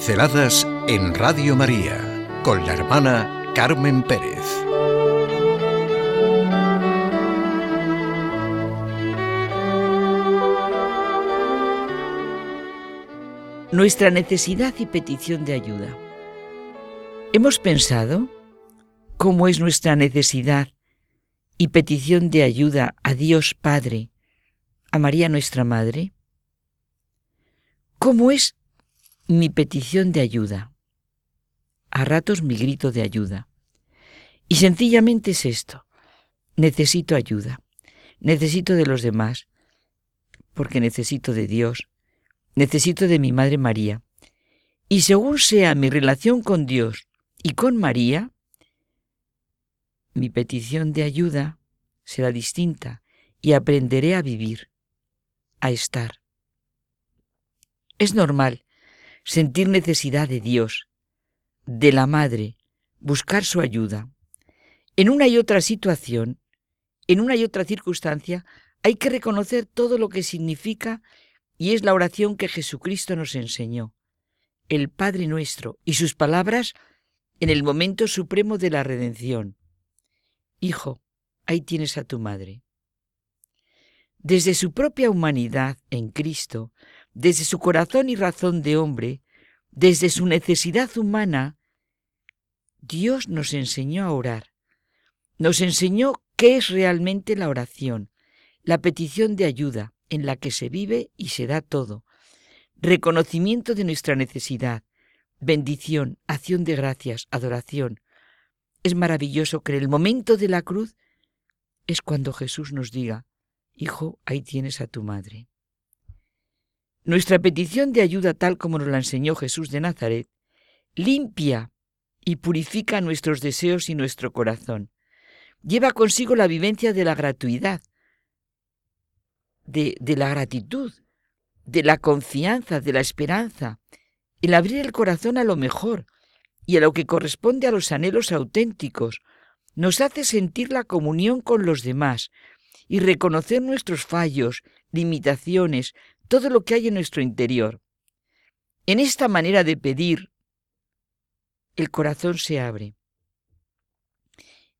Pinceladas en Radio María con la hermana Carmen Pérez. Nuestra necesidad y petición de ayuda. ¿Hemos pensado cómo es nuestra necesidad y petición de ayuda a Dios Padre, a María nuestra Madre? ¿Cómo es mi petición de ayuda? A ratos mi grito de ayuda. Y sencillamente es esto. Necesito ayuda. Necesito de los demás, porque necesito de Dios. Necesito de mi Madre María. Y según sea mi relación con Dios y con María, mi petición de ayuda será distinta y aprenderé a vivir, a estar. Es normal sentir necesidad de Dios, de la Madre, buscar su ayuda. En una y otra situación, en una y otra circunstancia, hay que reconocer todo lo que significa y es la oración que Jesucristo nos enseñó, el Padre nuestro y sus palabras en el momento supremo de la redención. Hijo, ahí tienes a tu madre. Desde su propia humanidad en Cristo, desde su corazón y razón de hombre, desde su necesidad humana, Dios nos enseñó a orar. Nos enseñó qué es realmente la oración, la petición de ayuda en la que se vive y se da todo, reconocimiento de nuestra necesidad, bendición, acción de gracias, adoración. Es maravilloso que en el momento de la cruz es cuando Jesús nos diga, Hijo, ahí tienes a tu madre. Nuestra petición de ayuda tal como nos la enseñó Jesús de Nazaret, limpia y purifica nuestros deseos y nuestro corazón. Lleva consigo la vivencia de la gratuidad, de, de la gratitud, de la confianza, de la esperanza, el abrir el corazón a lo mejor y a lo que corresponde a los anhelos auténticos, nos hace sentir la comunión con los demás y reconocer nuestros fallos, limitaciones, todo lo que hay en nuestro interior. En esta manera de pedir, el corazón se abre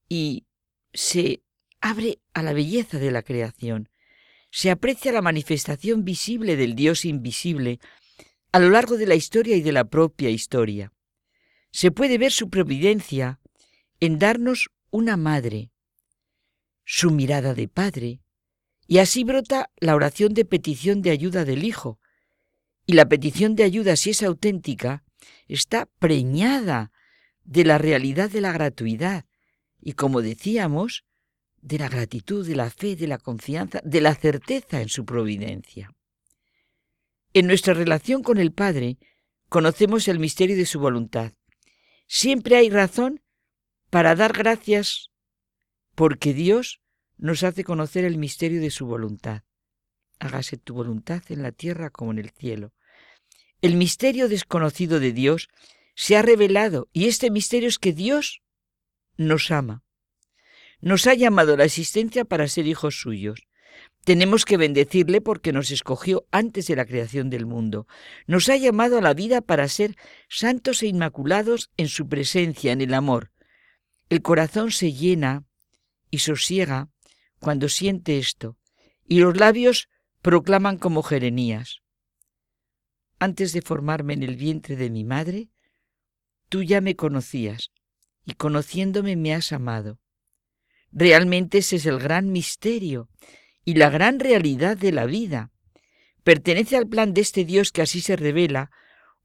y se abre a la belleza de la creación. Se aprecia la manifestación visible del Dios invisible a lo largo de la historia y de la propia historia. Se puede ver su providencia en darnos una madre, su mirada de padre, y así brota la oración de petición de ayuda del Hijo. Y la petición de ayuda, si es auténtica, está preñada de la realidad de la gratuidad y, como decíamos, de la gratitud, de la fe, de la confianza, de la certeza en su providencia. En nuestra relación con el Padre conocemos el misterio de su voluntad. Siempre hay razón para dar gracias porque Dios nos hace conocer el misterio de su voluntad. Hágase tu voluntad en la tierra como en el cielo. El misterio desconocido de Dios se ha revelado y este misterio es que Dios nos ama. Nos ha llamado a la existencia para ser hijos suyos. Tenemos que bendecirle porque nos escogió antes de la creación del mundo. Nos ha llamado a la vida para ser santos e inmaculados en su presencia, en el amor. El corazón se llena y sosiega cuando siente esto, y los labios proclaman como Jerenías. Antes de formarme en el vientre de mi madre, tú ya me conocías, y conociéndome me has amado. Realmente ese es el gran misterio y la gran realidad de la vida. Pertenece al plan de este Dios que así se revela,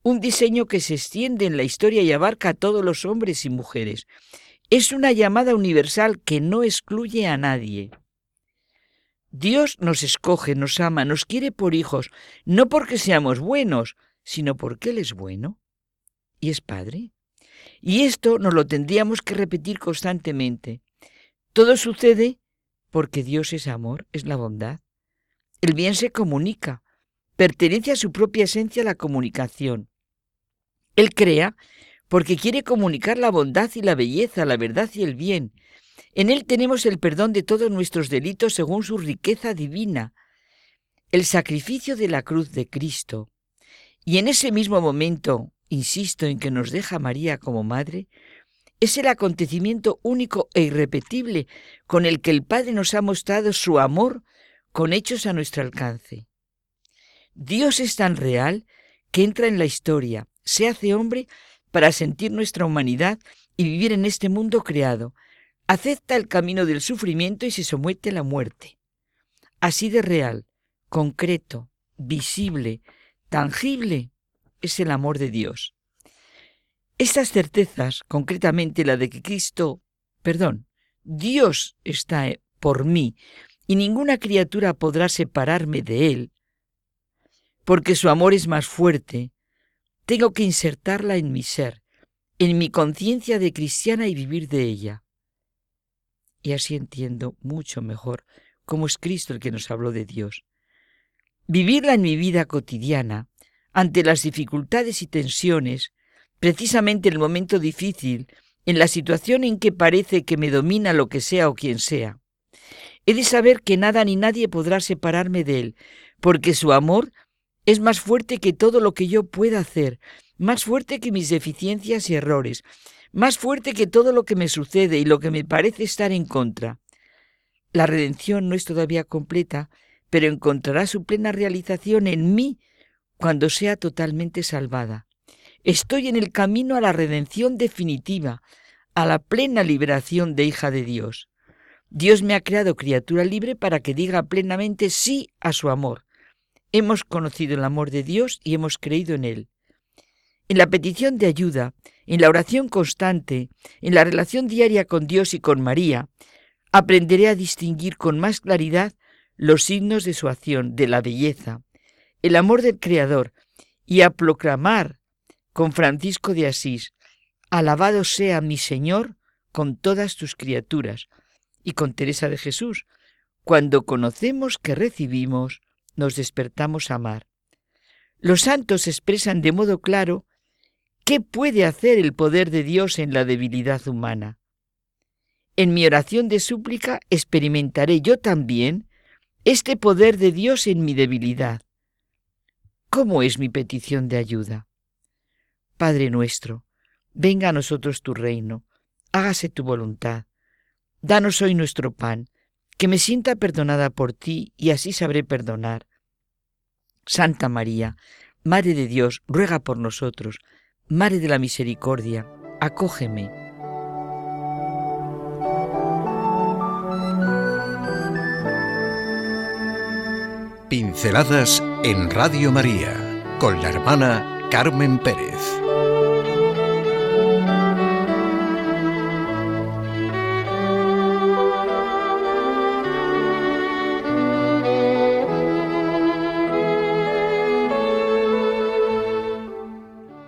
un diseño que se extiende en la historia y abarca a todos los hombres y mujeres. Es una llamada universal que no excluye a nadie. Dios nos escoge, nos ama, nos quiere por hijos, no porque seamos buenos, sino porque Él es bueno y es Padre. Y esto nos lo tendríamos que repetir constantemente. Todo sucede porque Dios es amor, es la bondad. El bien se comunica, pertenece a su propia esencia la comunicación. Él crea porque quiere comunicar la bondad y la belleza, la verdad y el bien, en Él tenemos el perdón de todos nuestros delitos según su riqueza divina, el sacrificio de la cruz de Cristo. Y en ese mismo momento, insisto en que nos deja María como madre, es el acontecimiento único e irrepetible con el que el Padre nos ha mostrado su amor con hechos a nuestro alcance. Dios es tan real que entra en la historia, se hace hombre para sentir nuestra humanidad y vivir en este mundo creado, acepta el camino del sufrimiento y se somete a la muerte. Así de real, concreto, visible, tangible, es el amor de Dios. Estas certezas, concretamente la de que Cristo, perdón, Dios está por mí y ninguna criatura podrá separarme de Él, porque su amor es más fuerte, tengo que insertarla en mi ser, en mi conciencia de cristiana y vivir de ella. Y así entiendo mucho mejor cómo es Cristo el que nos habló de Dios. Vivirla en mi vida cotidiana, ante las dificultades y tensiones, precisamente en el momento difícil, en la situación en que parece que me domina lo que sea o quien sea. He de saber que nada ni nadie podrá separarme de Él, porque su amor es más fuerte que todo lo que yo pueda hacer, más fuerte que mis deficiencias y errores, más fuerte que todo lo que me sucede y lo que me parece estar en contra. La redención no es todavía completa, pero encontrará su plena realización en mí cuando sea totalmente salvada. Estoy en el camino a la redención definitiva, a la plena liberación de hija de Dios. Dios me ha creado criatura libre para que diga plenamente sí a su amor. Hemos conocido el amor de Dios y hemos creído en él. En la petición de ayuda, en la oración constante, en la relación diaria con Dios y con María, aprenderé a distinguir con más claridad los signos de su acción, de la belleza, el amor del Creador, y a proclamar con Francisco de Asís, Alabado sea mi Señor con todas tus criaturas, y con Teresa de Jesús, cuando conocemos que recibimos, nos despertamos a amar. Los santos expresan de modo claro qué puede hacer el poder de Dios en la debilidad humana. En mi oración de súplica experimentaré yo también este poder de Dios en mi debilidad. ¿Cómo es mi petición de ayuda? Padre nuestro, venga a nosotros tu reino, hágase tu voluntad. Danos hoy nuestro pan, que me sienta perdonada por ti y así sabré perdonar. Santa María, Madre de Dios, ruega por nosotros. Madre de la Misericordia, acógeme. Pinceladas en Radio María con la hermana Carmen Pérez.